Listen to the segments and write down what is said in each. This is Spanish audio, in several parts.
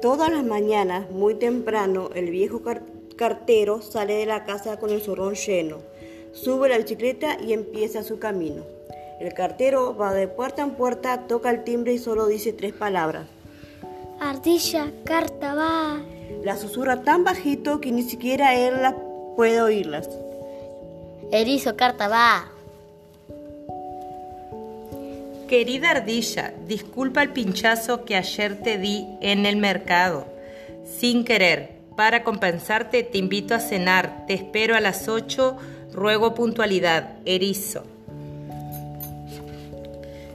Todas las mañanas, muy temprano, el viejo cartero sale de la casa con el zorrón lleno, sube la bicicleta y empieza su camino. El cartero va de puerta en puerta, toca el timbre y solo dice tres palabras. Ardilla, carta va. La susurra tan bajito que ni siquiera él puede oírlas. Erizo, carta va. Querida ardilla, disculpa el pinchazo que ayer te di en el mercado. Sin querer, para compensarte te invito a cenar. Te espero a las 8. Ruego puntualidad. Erizo.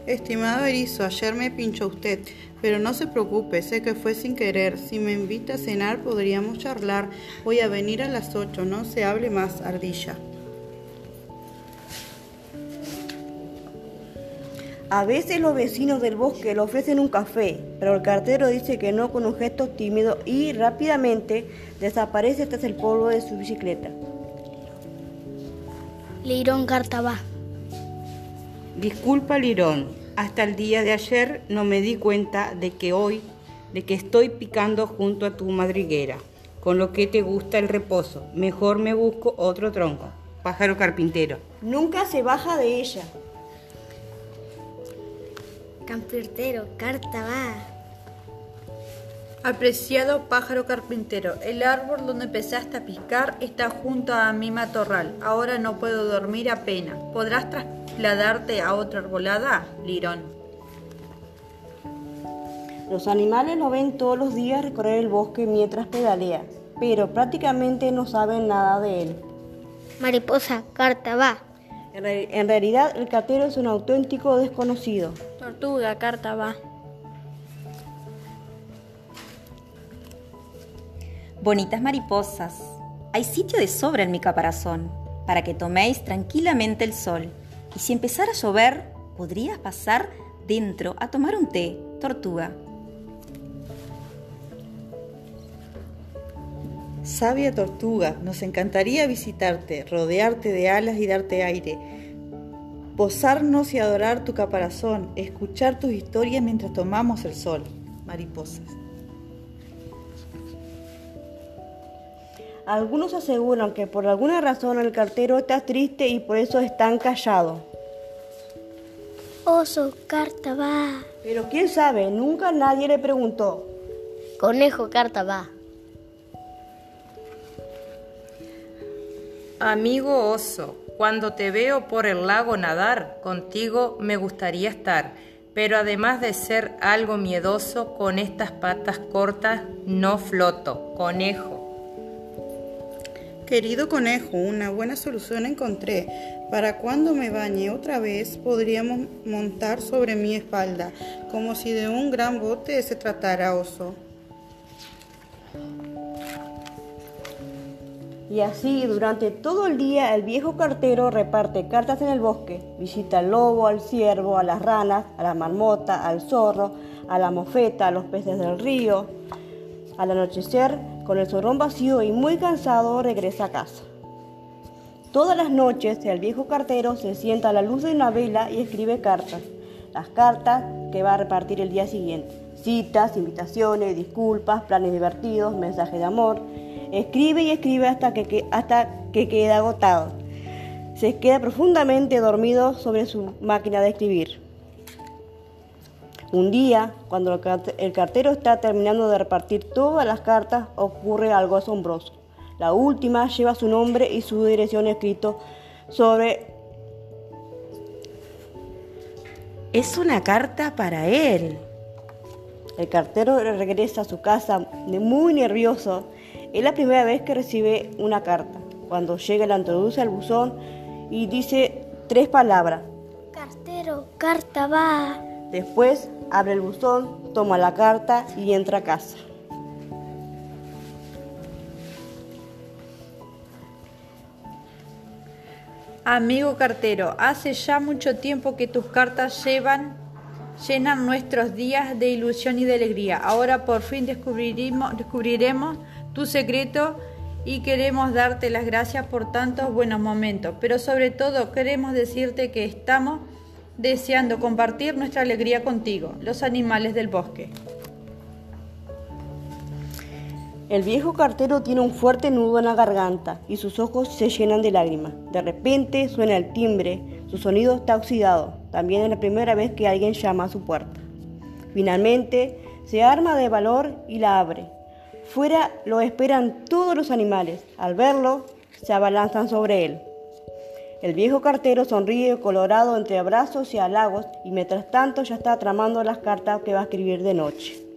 Estimado Erizo, ayer me pinchó usted, pero no se preocupe, sé que fue sin querer. Si me invita a cenar podríamos charlar. Voy a venir a las 8, no se hable más, ardilla. A veces los vecinos del bosque le ofrecen un café, pero el cartero dice que no con un gesto tímido y rápidamente desaparece tras el polvo de su bicicleta. Lirón Cartabá. Disculpa, Lirón. Hasta el día de ayer no me di cuenta de que hoy, de que estoy picando junto a tu madriguera, con lo que te gusta el reposo. Mejor me busco otro tronco. Pájaro carpintero. Nunca se baja de ella. Carpintero, carta va. Apreciado pájaro carpintero, el árbol donde empezaste a piscar está junto a mi matorral. Ahora no puedo dormir apenas. ¿Podrás trasladarte a otra arbolada, Lirón? Los animales lo ven todos los días recorrer el bosque mientras pedalea, pero prácticamente no saben nada de él. Mariposa, carta va. En, realidad, el cartero es un auténtico desconocido. Tortuga, carta va. Bonitas mariposas, hay sitio de sobra en mi caparazón para que toméis tranquilamente el sol. Y si empezara a llover, podrías pasar dentro a tomar un té, tortuga. Sabia tortuga, nos encantaría visitarte, rodearte de alas y darte aire, posarnos y adorar tu caparazón, escuchar tus historias mientras tomamos el sol. Mariposas. Algunos aseguran que por alguna razón el cartero está triste y por eso están callados. Oso, carta va. Pero quién sabe, nunca nadie le preguntó. Conejo, carta va. Amigo oso, cuando te veo por el lago nadar, contigo me gustaría estar, pero además de ser algo miedoso, con estas patas cortas no floto. Conejo. Querido conejo, una buena solución encontré. Para cuando me bañe otra vez podríamos montar sobre mi espalda, como si de un gran bote se tratara oso. Y así durante todo el día el viejo cartero reparte cartas en el bosque, visita al lobo, al ciervo, a las ranas, a la marmota, al zorro, a la mofeta, a los peces del río. Al anochecer, con el zorrón vacío y muy cansado, regresa a casa. Todas las noches el viejo cartero se sienta a la luz de una vela y escribe cartas. Las cartas que va a repartir el día siguiente. Citas, invitaciones, disculpas, planes divertidos, mensajes de amor Escribe y escribe hasta que, hasta que queda agotado. Se queda profundamente dormido sobre su máquina de escribir. Un día, cuando el cartero está terminando de repartir todas las cartas, ocurre algo asombroso. La última lleva su nombre y su dirección escrito sobre... Es una carta para él. El cartero regresa a su casa muy nervioso es la primera vez que recibe una carta. Cuando llega la introduce al buzón y dice tres palabras. Cartero, carta va. Después abre el buzón, toma la carta y entra a casa. Amigo cartero, hace ya mucho tiempo que tus cartas llevan, llenan nuestros días de ilusión y de alegría. Ahora por fin descubriremos, descubriremos tu secreto y queremos darte las gracias por tantos buenos momentos, pero sobre todo queremos decirte que estamos deseando compartir nuestra alegría contigo, los animales del bosque. El viejo cartero tiene un fuerte nudo en la garganta y sus ojos se llenan de lágrimas. De repente suena el timbre, su sonido está oxidado. También es la primera vez que alguien llama a su puerta. Finalmente se arma de valor y la abre. Fuera lo esperan todos los animales. Al verlo, se abalanzan sobre él. El viejo cartero sonríe colorado entre abrazos y halagos y mientras tanto ya está tramando las cartas que va a escribir de noche.